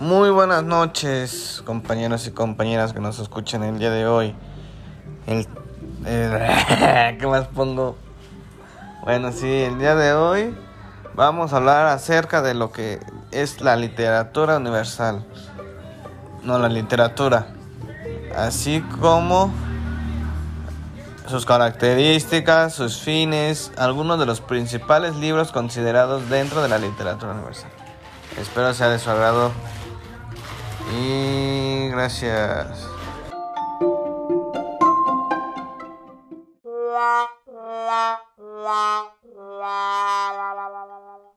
Muy buenas noches, compañeros y compañeras que nos escuchan el día de hoy. El, el- ¿Qué más pongo? Bueno, sí, el día de hoy vamos a hablar acerca de lo que es la literatura universal. No, la literatura. Así como sus características, sus fines, algunos de los principales libros considerados dentro de la literatura universal. Espero sea de su agrado gracias.